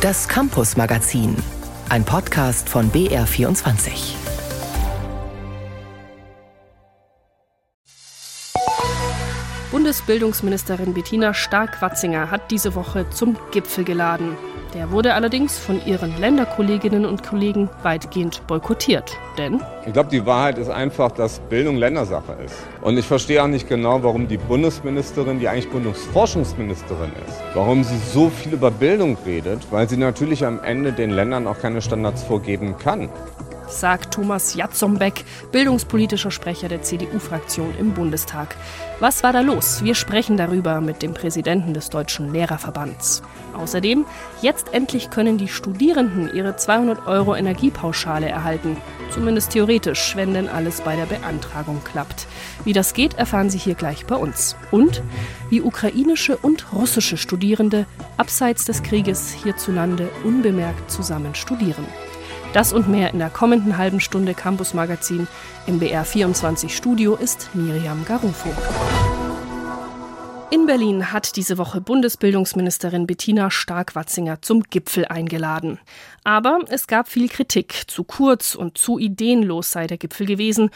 Das Campus Magazin, ein Podcast von BR24. Bundesbildungsministerin Bettina Stark-Watzinger hat diese Woche zum Gipfel geladen. Der wurde allerdings von ihren Länderkolleginnen und Kollegen weitgehend boykottiert. Denn ich glaube, die Wahrheit ist einfach, dass Bildung Ländersache ist. Und ich verstehe auch nicht genau, warum die Bundesministerin, die eigentlich Bildungsforschungsministerin ist, warum sie so viel über Bildung redet, weil sie natürlich am Ende den Ländern auch keine Standards vorgeben kann sagt Thomas Jatzombeck, bildungspolitischer Sprecher der CDU-Fraktion im Bundestag. Was war da los? Wir sprechen darüber mit dem Präsidenten des Deutschen Lehrerverbands. Außerdem, jetzt endlich können die Studierenden ihre 200 Euro Energiepauschale erhalten. Zumindest theoretisch, wenn denn alles bei der Beantragung klappt. Wie das geht, erfahren Sie hier gleich bei uns. Und wie ukrainische und russische Studierende abseits des Krieges hierzulande unbemerkt zusammen studieren. Das und mehr in der kommenden halben Stunde Campus Magazin. Im BR24 Studio ist Miriam Garufo. In Berlin hat diese Woche Bundesbildungsministerin Bettina Stark-Watzinger zum Gipfel eingeladen. Aber es gab viel Kritik. Zu kurz und zu ideenlos sei der Gipfel gewesen.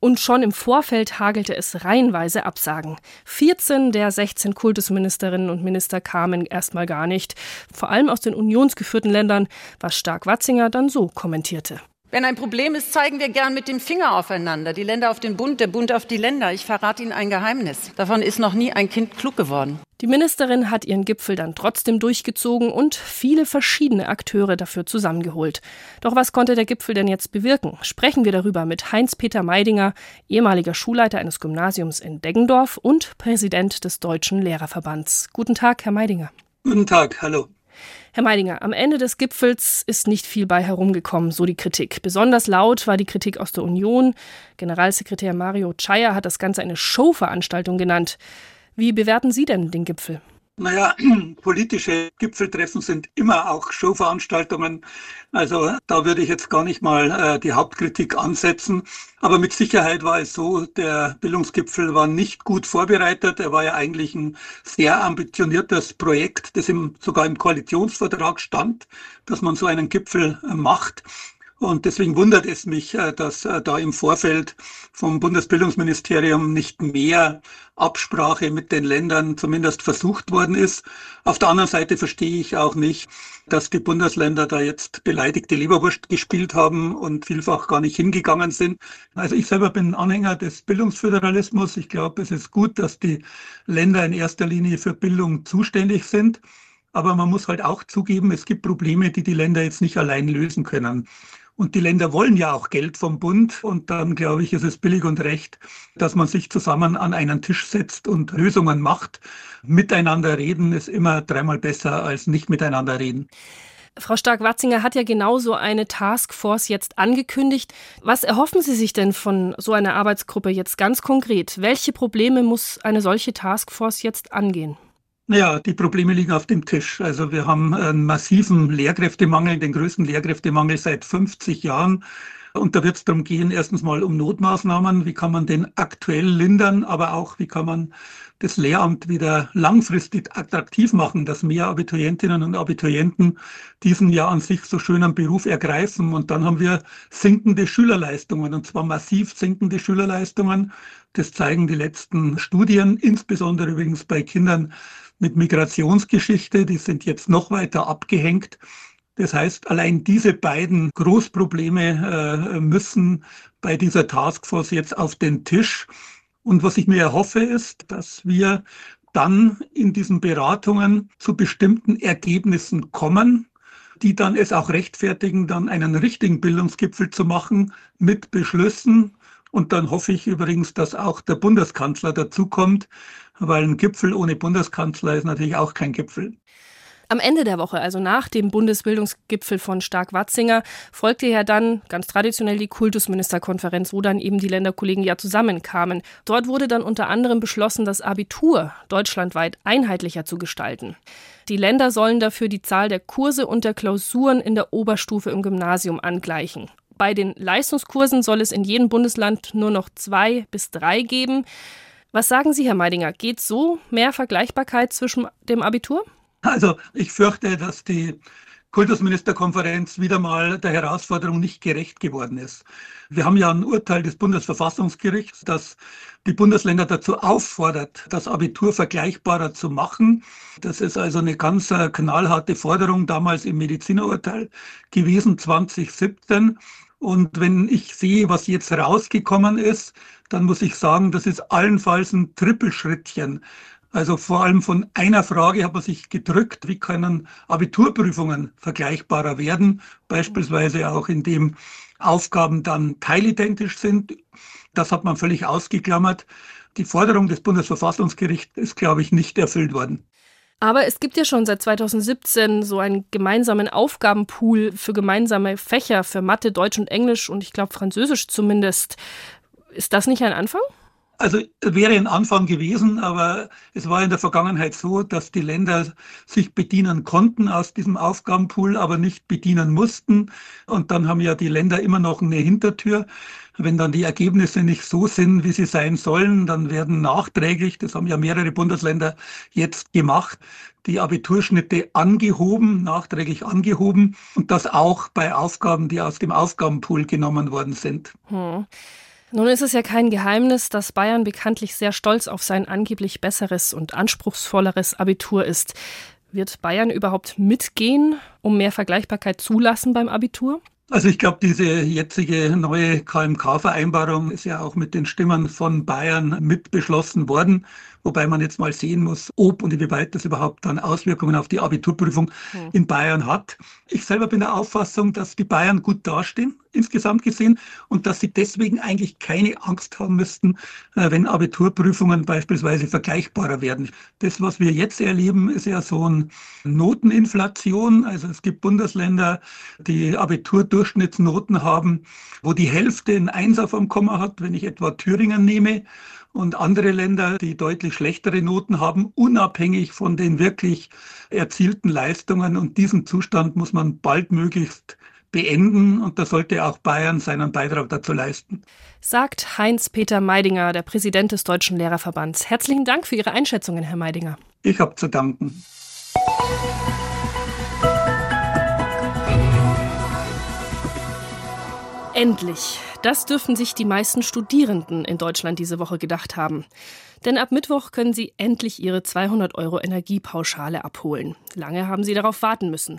Und schon im Vorfeld hagelte es reihenweise Absagen. 14 der 16 Kultusministerinnen und Minister kamen erstmal gar nicht, vor allem aus den unionsgeführten Ländern, was Stark-Watzinger dann so kommentierte. Wenn ein Problem ist, zeigen wir gern mit dem Finger aufeinander. Die Länder auf den Bund, der Bund auf die Länder. Ich verrate Ihnen ein Geheimnis. Davon ist noch nie ein Kind klug geworden. Die Ministerin hat ihren Gipfel dann trotzdem durchgezogen und viele verschiedene Akteure dafür zusammengeholt. Doch was konnte der Gipfel denn jetzt bewirken? Sprechen wir darüber mit Heinz-Peter Meidinger, ehemaliger Schulleiter eines Gymnasiums in Deggendorf und Präsident des Deutschen Lehrerverbands. Guten Tag, Herr Meidinger. Guten Tag, hallo. Herr Meidinger, am Ende des Gipfels ist nicht viel bei herumgekommen, so die Kritik. Besonders laut war die Kritik aus der Union. Generalsekretär Mario Chaya hat das Ganze eine Showveranstaltung genannt. Wie bewerten Sie denn den Gipfel? Naja, politische Gipfeltreffen sind immer auch Showveranstaltungen. Also da würde ich jetzt gar nicht mal äh, die Hauptkritik ansetzen. Aber mit Sicherheit war es so, der Bildungsgipfel war nicht gut vorbereitet. Er war ja eigentlich ein sehr ambitioniertes Projekt, das im, sogar im Koalitionsvertrag stand, dass man so einen Gipfel äh, macht. Und deswegen wundert es mich, äh, dass äh, da im Vorfeld vom Bundesbildungsministerium nicht mehr Absprache mit den Ländern zumindest versucht worden ist. Auf der anderen Seite verstehe ich auch nicht, dass die Bundesländer da jetzt beleidigte Leberwurst gespielt haben und vielfach gar nicht hingegangen sind. Also ich selber bin Anhänger des Bildungsföderalismus. Ich glaube, es ist gut, dass die Länder in erster Linie für Bildung zuständig sind. Aber man muss halt auch zugeben, es gibt Probleme, die die Länder jetzt nicht allein lösen können. Und die Länder wollen ja auch Geld vom Bund. Und dann, glaube ich, ist es billig und recht, dass man sich zusammen an einen Tisch setzt und Lösungen macht. Miteinander reden ist immer dreimal besser als nicht miteinander reden. Frau Stark-Watzinger hat ja genauso eine Taskforce jetzt angekündigt. Was erhoffen Sie sich denn von so einer Arbeitsgruppe jetzt ganz konkret? Welche Probleme muss eine solche Taskforce jetzt angehen? Naja, die Probleme liegen auf dem Tisch. Also wir haben einen massiven Lehrkräftemangel, den größten Lehrkräftemangel seit 50 Jahren. Und da wird es darum gehen, erstens mal um Notmaßnahmen, wie kann man den aktuell lindern, aber auch wie kann man das Lehramt wieder langfristig attraktiv machen, dass mehr Abiturientinnen und Abiturienten diesen ja an sich so schönen Beruf ergreifen. Und dann haben wir sinkende Schülerleistungen, und zwar massiv sinkende Schülerleistungen. Das zeigen die letzten Studien, insbesondere übrigens bei Kindern mit Migrationsgeschichte, die sind jetzt noch weiter abgehängt. Das heißt, allein diese beiden Großprobleme äh, müssen bei dieser Taskforce jetzt auf den Tisch. Und was ich mir erhoffe, ist, dass wir dann in diesen Beratungen zu bestimmten Ergebnissen kommen, die dann es auch rechtfertigen, dann einen richtigen Bildungsgipfel zu machen mit Beschlüssen. Und dann hoffe ich übrigens, dass auch der Bundeskanzler dazukommt, weil ein Gipfel ohne Bundeskanzler ist natürlich auch kein Gipfel. Am Ende der Woche, also nach dem Bundesbildungsgipfel von Stark-Watzinger, folgte ja dann ganz traditionell die Kultusministerkonferenz, wo dann eben die Länderkollegen ja zusammenkamen. Dort wurde dann unter anderem beschlossen, das Abitur deutschlandweit einheitlicher zu gestalten. Die Länder sollen dafür die Zahl der Kurse und der Klausuren in der Oberstufe im Gymnasium angleichen. Bei den Leistungskursen soll es in jedem Bundesland nur noch zwei bis drei geben. Was sagen Sie, Herr Meidinger? Geht so mehr Vergleichbarkeit zwischen dem Abitur? Also ich fürchte, dass die Kultusministerkonferenz wieder mal der Herausforderung nicht gerecht geworden ist. Wir haben ja ein Urteil des Bundesverfassungsgerichts, das die Bundesländer dazu auffordert, das Abitur vergleichbarer zu machen. Das ist also eine ganz äh, knallharte Forderung damals im Medizinerurteil gewesen 2017. Und wenn ich sehe, was jetzt rausgekommen ist, dann muss ich sagen, das ist allenfalls ein Trippelschrittchen. Also vor allem von einer Frage hat man sich gedrückt, wie können Abiturprüfungen vergleichbarer werden, beispielsweise auch indem Aufgaben dann teilidentisch sind. Das hat man völlig ausgeklammert. Die Forderung des Bundesverfassungsgerichts ist, glaube ich, nicht erfüllt worden. Aber es gibt ja schon seit 2017 so einen gemeinsamen Aufgabenpool für gemeinsame Fächer für Mathe, Deutsch und Englisch und ich glaube Französisch zumindest. Ist das nicht ein Anfang? Also wäre ein Anfang gewesen, aber es war in der Vergangenheit so, dass die Länder sich bedienen konnten aus diesem Aufgabenpool, aber nicht bedienen mussten. Und dann haben ja die Länder immer noch eine Hintertür. Wenn dann die Ergebnisse nicht so sind, wie sie sein sollen, dann werden nachträglich, das haben ja mehrere Bundesländer jetzt gemacht, die Abiturschnitte angehoben, nachträglich angehoben und das auch bei Aufgaben, die aus dem Aufgabenpool genommen worden sind. Hm. Nun ist es ja kein Geheimnis, dass Bayern bekanntlich sehr stolz auf sein angeblich besseres und anspruchsvolleres Abitur ist. Wird Bayern überhaupt mitgehen, um mehr Vergleichbarkeit zulassen beim Abitur? Also ich glaube, diese jetzige neue KMK-Vereinbarung ist ja auch mit den Stimmen von Bayern mit beschlossen worden, wobei man jetzt mal sehen muss, ob und inwieweit das überhaupt dann Auswirkungen auf die Abiturprüfung hm. in Bayern hat. Ich selber bin der Auffassung, dass die Bayern gut dastehen, insgesamt gesehen, und dass sie deswegen eigentlich keine Angst haben müssten, äh, wenn Abiturprüfungen beispielsweise vergleichbarer werden. Das, was wir jetzt erleben, ist ja so eine Noteninflation. Also es gibt Bundesländer, die Abiturdurchschnittsnoten haben, wo die Hälfte ein Einser vom Komma hat, wenn ich etwa Thüringen nehme und andere Länder, die deutlich schlechtere Noten haben, unabhängig von den wirklich erzielten Leistungen. Und diesen Zustand muss man baldmöglichst beenden und da sollte auch Bayern seinen Beitrag dazu leisten. Sagt Heinz-Peter Meidinger, der Präsident des Deutschen Lehrerverbands. Herzlichen Dank für Ihre Einschätzungen, Herr Meidinger. Ich habe zu danken. Endlich. Das dürften sich die meisten Studierenden in Deutschland diese Woche gedacht haben. Denn ab Mittwoch können sie endlich ihre 200 Euro Energiepauschale abholen. Lange haben sie darauf warten müssen.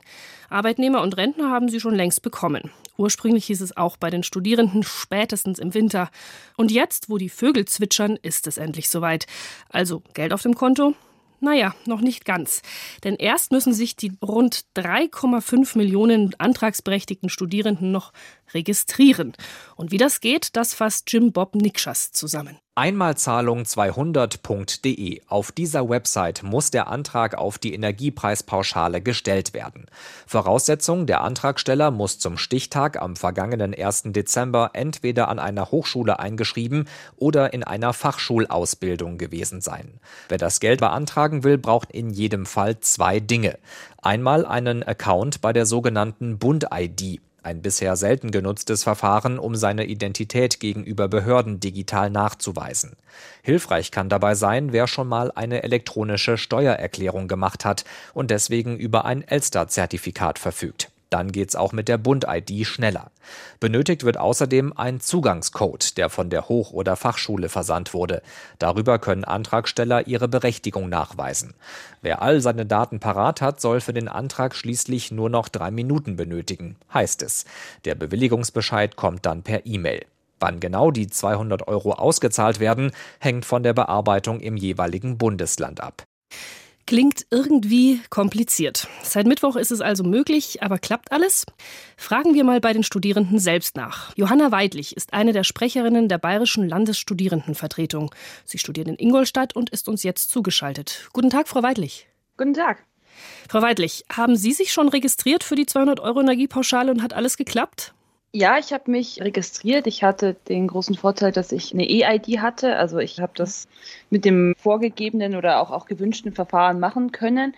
Arbeitnehmer und Rentner haben sie schon längst bekommen. Ursprünglich hieß es auch bei den Studierenden spätestens im Winter. Und jetzt, wo die Vögel zwitschern, ist es endlich soweit. Also Geld auf dem Konto, naja, noch nicht ganz. Denn erst müssen sich die rund 3,5 Millionen antragsberechtigten Studierenden noch registrieren. Und wie das geht, das fasst Jim Bob Nikschas zusammen. Einmalzahlung200.de. Auf dieser Website muss der Antrag auf die Energiepreispauschale gestellt werden. Voraussetzung, der Antragsteller muss zum Stichtag am vergangenen 1. Dezember entweder an einer Hochschule eingeschrieben oder in einer Fachschulausbildung gewesen sein. Wer das Geld beantragen will, braucht in jedem Fall zwei Dinge. Einmal einen Account bei der sogenannten Bund-ID ein bisher selten genutztes Verfahren, um seine Identität gegenüber Behörden digital nachzuweisen. Hilfreich kann dabei sein, wer schon mal eine elektronische Steuererklärung gemacht hat und deswegen über ein Elster-Zertifikat verfügt. Dann geht's auch mit der Bund-ID schneller. Benötigt wird außerdem ein Zugangscode, der von der Hoch- oder Fachschule versandt wurde. Darüber können Antragsteller ihre Berechtigung nachweisen. Wer all seine Daten parat hat, soll für den Antrag schließlich nur noch drei Minuten benötigen, heißt es. Der Bewilligungsbescheid kommt dann per E-Mail. Wann genau die 200 Euro ausgezahlt werden, hängt von der Bearbeitung im jeweiligen Bundesland ab. Klingt irgendwie kompliziert. Seit Mittwoch ist es also möglich, aber klappt alles? Fragen wir mal bei den Studierenden selbst nach. Johanna Weidlich ist eine der Sprecherinnen der Bayerischen Landesstudierendenvertretung. Sie studiert in Ingolstadt und ist uns jetzt zugeschaltet. Guten Tag, Frau Weidlich. Guten Tag. Frau Weidlich, haben Sie sich schon registriert für die 200 Euro Energiepauschale und hat alles geklappt? Ja, ich habe mich registriert. Ich hatte den großen Vorteil, dass ich eine E-ID hatte. Also ich habe das mit dem vorgegebenen oder auch, auch gewünschten Verfahren machen können.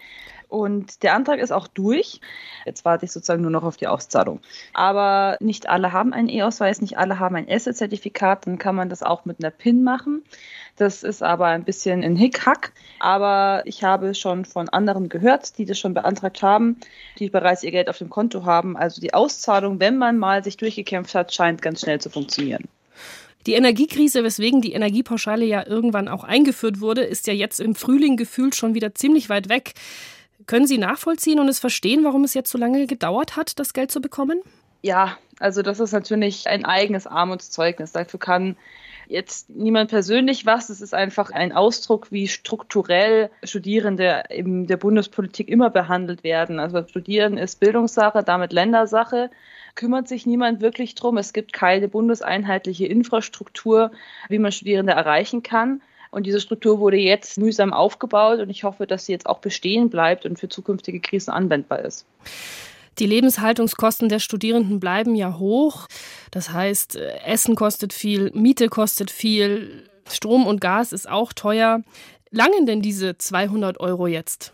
Und der Antrag ist auch durch. Jetzt warte ich sozusagen nur noch auf die Auszahlung. Aber nicht alle haben einen E-Ausweis, nicht alle haben ein Asset-Zertifikat. Dann kann man das auch mit einer PIN machen. Das ist aber ein bisschen ein Hickhack. Aber ich habe schon von anderen gehört, die das schon beantragt haben, die bereits ihr Geld auf dem Konto haben. Also die Auszahlung, wenn man mal sich durchgekämpft hat, scheint ganz schnell zu funktionieren. Die Energiekrise, weswegen die Energiepauschale ja irgendwann auch eingeführt wurde, ist ja jetzt im Frühling gefühlt schon wieder ziemlich weit weg. Können Sie nachvollziehen und es verstehen, warum es jetzt so lange gedauert hat, das Geld zu bekommen? Ja, also das ist natürlich ein eigenes Armutszeugnis. Dafür kann jetzt niemand persönlich was. Es ist einfach ein Ausdruck, wie strukturell Studierende in der Bundespolitik immer behandelt werden. Also Studieren ist Bildungssache, damit Ländersache kümmert sich niemand wirklich drum. Es gibt keine bundeseinheitliche Infrastruktur, wie man Studierende erreichen kann. Und diese Struktur wurde jetzt mühsam aufgebaut und ich hoffe, dass sie jetzt auch bestehen bleibt und für zukünftige Krisen anwendbar ist. Die Lebenshaltungskosten der Studierenden bleiben ja hoch. Das heißt, Essen kostet viel, Miete kostet viel, Strom und Gas ist auch teuer. Langen denn diese 200 Euro jetzt?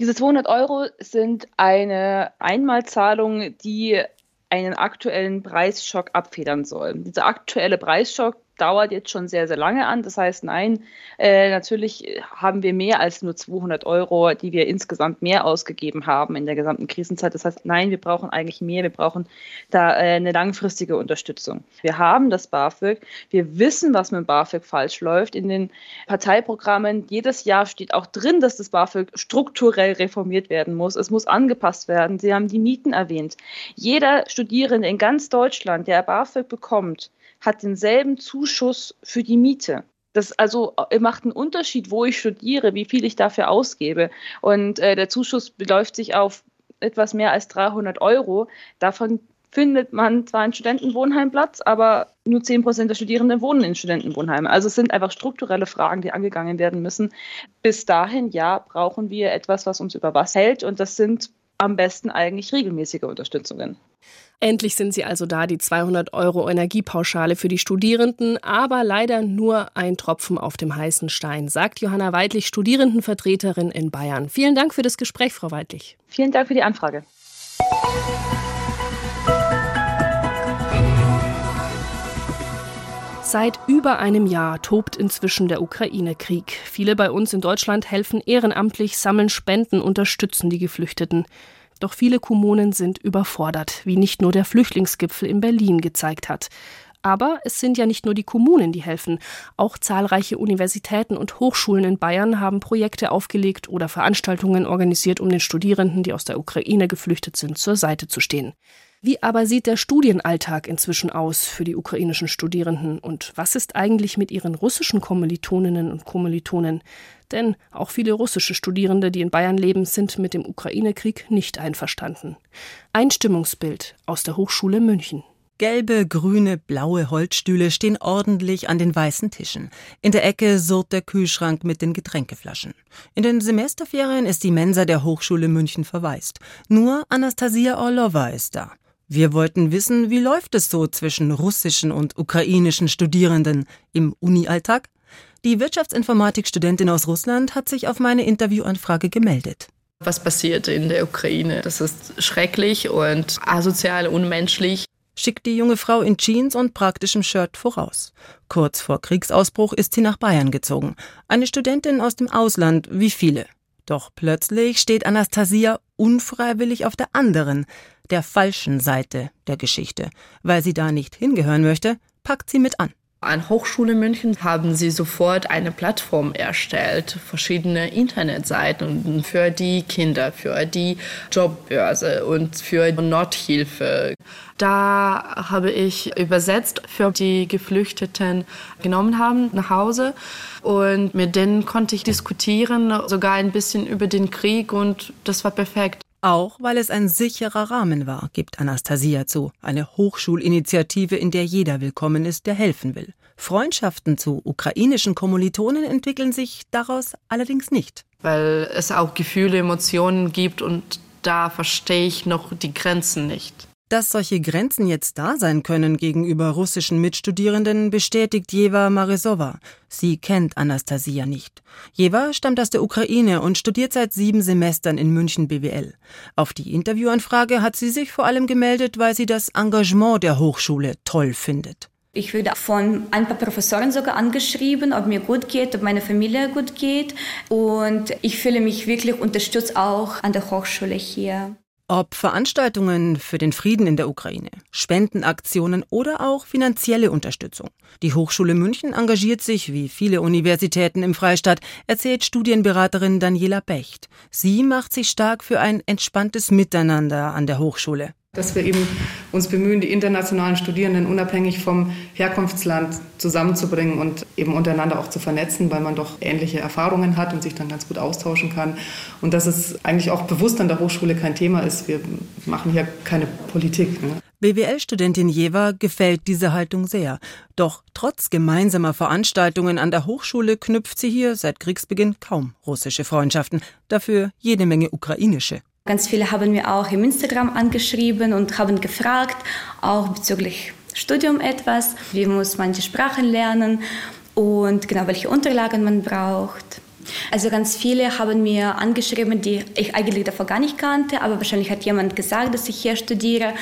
Diese 200 Euro sind eine Einmalzahlung, die einen aktuellen Preisschock abfedern soll. Dieser aktuelle Preisschock dauert jetzt schon sehr, sehr lange an. Das heißt, nein, äh, natürlich haben wir mehr als nur 200 Euro, die wir insgesamt mehr ausgegeben haben in der gesamten Krisenzeit. Das heißt, nein, wir brauchen eigentlich mehr. Wir brauchen da äh, eine langfristige Unterstützung. Wir haben das BAföG. Wir wissen, was mit BAföG falsch läuft. In den Parteiprogrammen jedes Jahr steht auch drin, dass das BAföG strukturell reformiert werden muss. Es muss angepasst werden. Sie haben die Mieten erwähnt. Jeder Studierende in ganz Deutschland, der BAföG bekommt, hat denselben Zuschuss für die Miete. Das also äh, macht einen Unterschied, wo ich studiere, wie viel ich dafür ausgebe. Und äh, der Zuschuss beläuft sich auf etwas mehr als 300 Euro. Davon findet man zwar einen Studentenwohnheimplatz, aber nur 10 Prozent der Studierenden wohnen in Studentenwohnheimen. Also es sind einfach strukturelle Fragen, die angegangen werden müssen. Bis dahin, ja, brauchen wir etwas, was uns über Wasser hält. Und das sind am besten eigentlich regelmäßige Unterstützungen. Endlich sind sie also da, die 200 Euro Energiepauschale für die Studierenden, aber leider nur ein Tropfen auf dem heißen Stein, sagt Johanna Weidlich, Studierendenvertreterin in Bayern. Vielen Dank für das Gespräch, Frau Weidlich. Vielen Dank für die Anfrage. Seit über einem Jahr tobt inzwischen der Ukraine-Krieg. Viele bei uns in Deutschland helfen ehrenamtlich, sammeln Spenden, unterstützen die Geflüchteten. Doch viele Kommunen sind überfordert, wie nicht nur der Flüchtlingsgipfel in Berlin gezeigt hat. Aber es sind ja nicht nur die Kommunen, die helfen. Auch zahlreiche Universitäten und Hochschulen in Bayern haben Projekte aufgelegt oder Veranstaltungen organisiert, um den Studierenden, die aus der Ukraine geflüchtet sind, zur Seite zu stehen. Wie aber sieht der Studienalltag inzwischen aus für die ukrainischen Studierenden und was ist eigentlich mit ihren russischen Kommilitoninnen und Kommilitonen? Denn auch viele russische Studierende, die in Bayern leben, sind mit dem Ukraine-Krieg nicht einverstanden. Ein Stimmungsbild aus der Hochschule München. Gelbe, grüne, blaue Holzstühle stehen ordentlich an den weißen Tischen. In der Ecke surrt der Kühlschrank mit den Getränkeflaschen. In den Semesterferien ist die Mensa der Hochschule München verwaist. Nur Anastasia Orlova ist da. Wir wollten wissen, wie läuft es so zwischen russischen und ukrainischen Studierenden im Uni-Alltag? Die Wirtschaftsinformatik-Studentin aus Russland hat sich auf meine Interviewanfrage gemeldet. Was passiert in der Ukraine? Das ist schrecklich und asozial, unmenschlich. Schickt die junge Frau in Jeans und praktischem Shirt voraus. Kurz vor Kriegsausbruch ist sie nach Bayern gezogen. Eine Studentin aus dem Ausland, wie viele. Doch plötzlich steht Anastasia unfreiwillig auf der anderen, der falschen Seite der Geschichte. Weil sie da nicht hingehören möchte, packt sie mit an. An Hochschule München haben sie sofort eine Plattform erstellt, verschiedene Internetseiten für die Kinder, für die Jobbörse und für Nothilfe. Da habe ich übersetzt für die Geflüchteten genommen haben nach Hause und mit denen konnte ich diskutieren, sogar ein bisschen über den Krieg und das war perfekt. Auch weil es ein sicherer Rahmen war, gibt Anastasia zu. Eine Hochschulinitiative, in der jeder willkommen ist, der helfen will. Freundschaften zu ukrainischen Kommilitonen entwickeln sich daraus allerdings nicht. Weil es auch Gefühle, Emotionen gibt und da verstehe ich noch die Grenzen nicht. Dass solche Grenzen jetzt da sein können gegenüber russischen Mitstudierenden, bestätigt Jeva Marisova. Sie kennt Anastasia nicht. Jeva stammt aus der Ukraine und studiert seit sieben Semestern in München BWL. Auf die Interviewanfrage hat sie sich vor allem gemeldet, weil sie das Engagement der Hochschule toll findet. Ich wurde von ein paar Professoren sogar angeschrieben, ob mir gut geht, ob meine Familie gut geht. Und ich fühle mich wirklich unterstützt auch an der Hochschule hier. Ob Veranstaltungen für den Frieden in der Ukraine, Spendenaktionen oder auch finanzielle Unterstützung. Die Hochschule München engagiert sich, wie viele Universitäten im Freistaat, erzählt Studienberaterin Daniela Becht. Sie macht sich stark für ein entspanntes Miteinander an der Hochschule dass wir eben uns bemühen, die internationalen Studierenden unabhängig vom Herkunftsland zusammenzubringen und eben untereinander auch zu vernetzen, weil man doch ähnliche Erfahrungen hat und sich dann ganz gut austauschen kann. Und dass es eigentlich auch bewusst an der Hochschule kein Thema ist. Wir machen hier keine Politik. Ne? BWL-Studentin Jewa gefällt diese Haltung sehr. Doch trotz gemeinsamer Veranstaltungen an der Hochschule knüpft sie hier seit Kriegsbeginn kaum russische Freundschaften, dafür jede Menge ukrainische. Ganz viele haben mir auch im Instagram angeschrieben und haben gefragt, auch bezüglich Studium etwas, wie muss man die Sprachen lernen und genau welche Unterlagen man braucht. Also ganz viele haben mir angeschrieben, die ich eigentlich davor gar nicht kannte, aber wahrscheinlich hat jemand gesagt, dass ich hier studiere.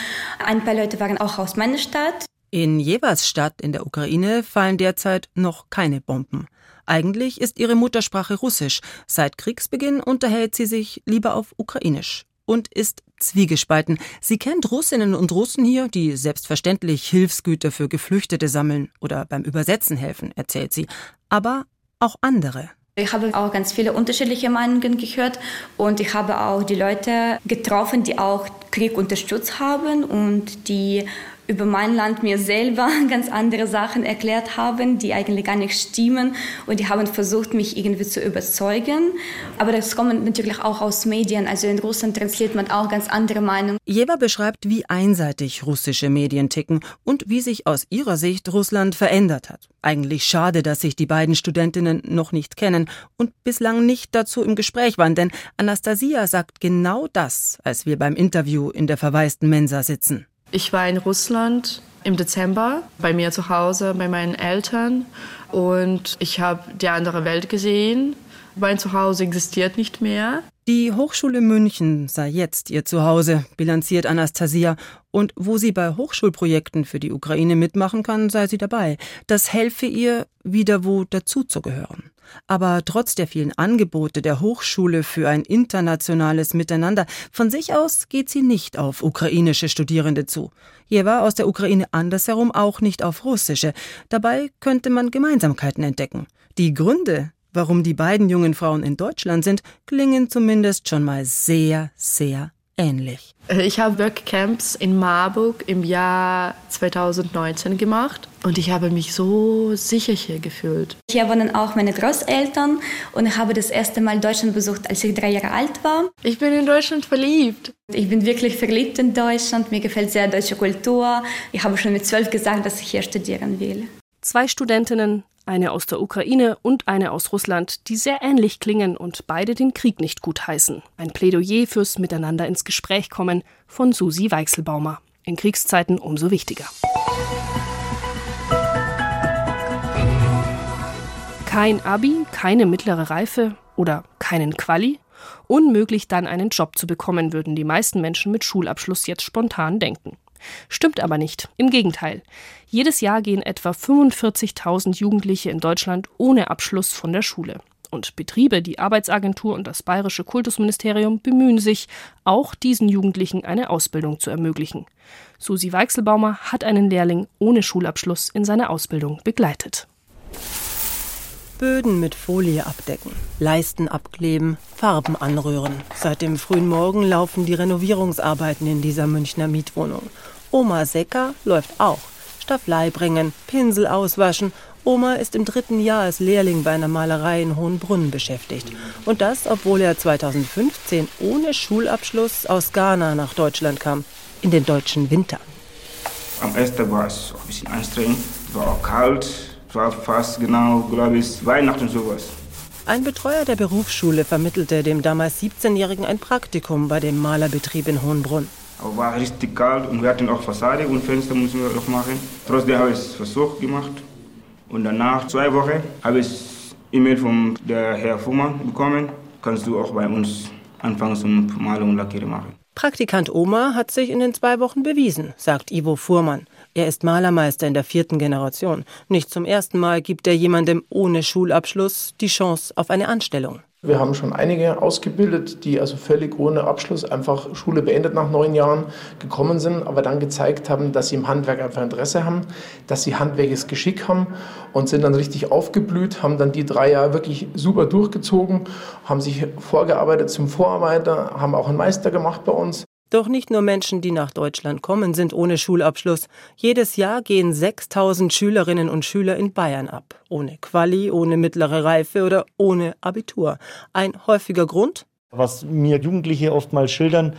Ein paar Leute waren auch aus meiner Stadt. In Jewas Stadt in der Ukraine fallen derzeit noch keine Bomben. Eigentlich ist ihre Muttersprache Russisch. Seit Kriegsbeginn unterhält sie sich lieber auf Ukrainisch und ist zwiegespalten. Sie kennt Russinnen und Russen hier, die selbstverständlich Hilfsgüter für Geflüchtete sammeln oder beim Übersetzen helfen, erzählt sie. Aber auch andere. Ich habe auch ganz viele unterschiedliche Meinungen gehört und ich habe auch die Leute getroffen, die auch Krieg unterstützt haben und die über mein Land mir selber ganz andere Sachen erklärt haben, die eigentlich gar nicht stimmen. Und die haben versucht, mich irgendwie zu überzeugen. Aber das kommt natürlich auch aus Medien. Also in Russland translatiert man auch ganz andere Meinungen. Jewa beschreibt, wie einseitig russische Medien ticken und wie sich aus ihrer Sicht Russland verändert hat. Eigentlich schade, dass sich die beiden Studentinnen noch nicht kennen und bislang nicht dazu im Gespräch waren, denn Anastasia sagt genau das, als wir beim Interview in der verwaisten Mensa sitzen. Ich war in Russland im Dezember bei mir zu Hause, bei meinen Eltern und ich habe die andere Welt gesehen. Mein Zuhause existiert nicht mehr. Die Hochschule München sei jetzt ihr Zuhause, bilanziert Anastasia. Und wo sie bei Hochschulprojekten für die Ukraine mitmachen kann, sei sie dabei. Das helfe ihr, wieder wo dazuzugehören. Aber trotz der vielen Angebote der Hochschule für ein internationales Miteinander, von sich aus geht sie nicht auf ukrainische Studierende zu. War aus der Ukraine andersherum auch nicht auf russische. Dabei könnte man Gemeinsamkeiten entdecken. Die Gründe, warum die beiden jungen Frauen in Deutschland sind, klingen zumindest schon mal sehr, sehr ähnlich. Ich habe Workcamps in Marburg im Jahr 2019 gemacht und ich habe mich so sicher hier gefühlt. Hier wohnen auch meine Großeltern und ich habe das erste Mal Deutschland besucht, als ich drei Jahre alt war. Ich bin in Deutschland verliebt. Ich bin wirklich verliebt in Deutschland. Mir gefällt sehr deutsche Kultur. Ich habe schon mit zwölf gesagt, dass ich hier studieren will. Zwei Studentinnen, eine aus der Ukraine und eine aus Russland, die sehr ähnlich klingen und beide den Krieg nicht gutheißen. Ein Plädoyer fürs Miteinander ins Gespräch kommen von Susi Weichselbaumer. In Kriegszeiten umso wichtiger. Kein Abi, keine mittlere Reife oder keinen Quali? Unmöglich dann einen Job zu bekommen, würden die meisten Menschen mit Schulabschluss jetzt spontan denken. Stimmt aber nicht. Im Gegenteil. Jedes Jahr gehen etwa 45.000 Jugendliche in Deutschland ohne Abschluss von der Schule. Und Betriebe, die Arbeitsagentur und das Bayerische Kultusministerium bemühen sich, auch diesen Jugendlichen eine Ausbildung zu ermöglichen. Susi Weichselbaumer hat einen Lehrling ohne Schulabschluss in seiner Ausbildung begleitet. Böden mit Folie abdecken, Leisten abkleben, Farben anrühren. Seit dem frühen Morgen laufen die Renovierungsarbeiten in dieser Münchner Mietwohnung. Oma Secker läuft auch. Stafflei bringen, Pinsel auswaschen. Oma ist im dritten Jahr als Lehrling bei einer Malerei in Hohenbrunn beschäftigt. Und das, obwohl er 2015 ohne Schulabschluss aus Ghana nach Deutschland kam. In den deutschen Winter. Am ersten war es ein bisschen anstrengend, war auch kalt, fast genau, glaube ich, Weihnachten sowas. Ein Betreuer der Berufsschule vermittelte dem damals 17-Jährigen ein Praktikum bei dem Malerbetrieb in Hohenbrunn. Aber war richtig kalt und wir hatten auch Fassade und Fenster müssen wir auch machen. Trotzdem habe ich es versucht gemacht. Und danach, zwei Wochen, habe ich E-Mail von der Herr Fuhrmann bekommen. Kannst du auch bei uns anfangen zum Malen und Lackieren machen. Praktikant Oma hat sich in den zwei Wochen bewiesen, sagt Ivo Fuhrmann. Er ist Malermeister in der vierten Generation. Nicht zum ersten Mal gibt er jemandem ohne Schulabschluss die Chance auf eine Anstellung. Wir haben schon einige ausgebildet, die also völlig ohne Abschluss einfach Schule beendet nach neun Jahren gekommen sind, aber dann gezeigt haben, dass sie im Handwerk einfach Interesse haben, dass sie handwerkliches Geschick haben und sind dann richtig aufgeblüht, haben dann die drei Jahre wirklich super durchgezogen, haben sich vorgearbeitet zum Vorarbeiter, haben auch einen Meister gemacht bei uns. Doch nicht nur Menschen, die nach Deutschland kommen, sind ohne Schulabschluss. Jedes Jahr gehen 6000 Schülerinnen und Schüler in Bayern ab. Ohne Quali, ohne mittlere Reife oder ohne Abitur. Ein häufiger Grund? Was mir Jugendliche oftmals schildern,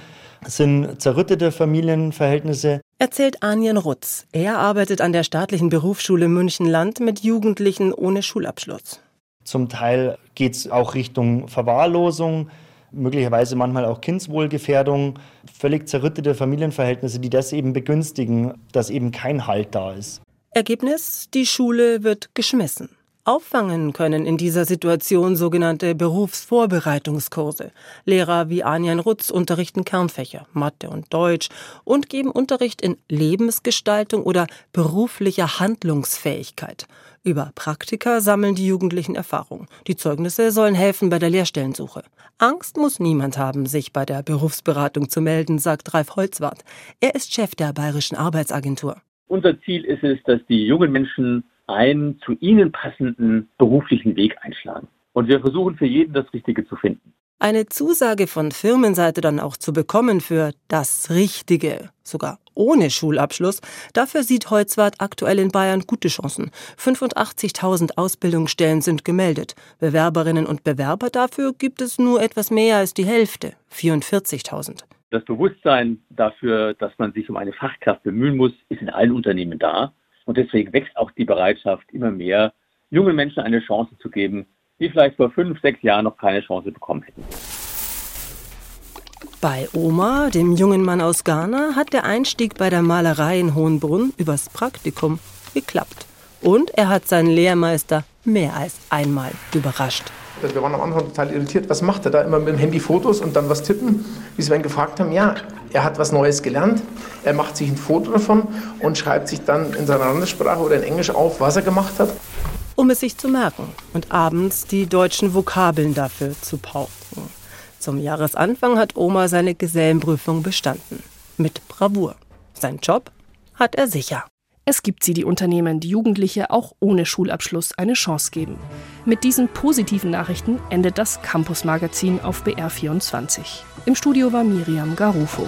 sind zerrüttete Familienverhältnisse. Erzählt Anjen Rutz. Er arbeitet an der staatlichen Berufsschule München-Land mit Jugendlichen ohne Schulabschluss. Zum Teil geht es auch Richtung Verwahrlosung möglicherweise manchmal auch Kindswohlgefährdung, völlig zerrüttete Familienverhältnisse, die das eben begünstigen, dass eben kein Halt da ist. Ergebnis, die Schule wird geschmissen. Auffangen können in dieser Situation sogenannte Berufsvorbereitungskurse. Lehrer wie Anjan Rutz unterrichten Kernfächer, Mathe und Deutsch und geben Unterricht in Lebensgestaltung oder beruflicher Handlungsfähigkeit. Über Praktika sammeln die Jugendlichen Erfahrung. Die Zeugnisse sollen helfen bei der Lehrstellensuche. Angst muss niemand haben, sich bei der Berufsberatung zu melden, sagt Ralf Holzwart. Er ist Chef der Bayerischen Arbeitsagentur. Unser Ziel ist es, dass die jungen Menschen einen zu ihnen passenden beruflichen Weg einschlagen. Und wir versuchen für jeden das Richtige zu finden. Eine Zusage von Firmenseite dann auch zu bekommen für das Richtige, sogar ohne Schulabschluss, dafür sieht Holzwart aktuell in Bayern gute Chancen. 85.000 Ausbildungsstellen sind gemeldet. Bewerberinnen und Bewerber dafür gibt es nur etwas mehr als die Hälfte, 44.000. Das Bewusstsein dafür, dass man sich um eine Fachkraft bemühen muss, ist in allen Unternehmen da. Und deswegen wächst auch die Bereitschaft immer mehr, jungen Menschen eine Chance zu geben, die vielleicht vor fünf, sechs Jahren noch keine Chance bekommen hätten. Bei Oma, dem jungen Mann aus Ghana, hat der Einstieg bei der Malerei in Hohenbrunn übers Praktikum geklappt. Und er hat seinen Lehrmeister mehr als einmal überrascht. Wir waren am Anfang total irritiert. Was macht er da? Immer mit dem Handy Fotos und dann was tippen? Wie sie ihn gefragt haben, ja, er hat was Neues gelernt. Er macht sich ein Foto davon und schreibt sich dann in seiner Landessprache oder in Englisch auf, was er gemacht hat um es sich zu merken und abends die deutschen Vokabeln dafür zu pauken. Zum Jahresanfang hat Oma seine Gesellenprüfung bestanden. Mit Bravour. Sein Job hat er sicher. Es gibt sie, die Unternehmen, die Jugendliche auch ohne Schulabschluss eine Chance geben. Mit diesen positiven Nachrichten endet das Campus Magazin auf BR24. Im Studio war Miriam Garufo.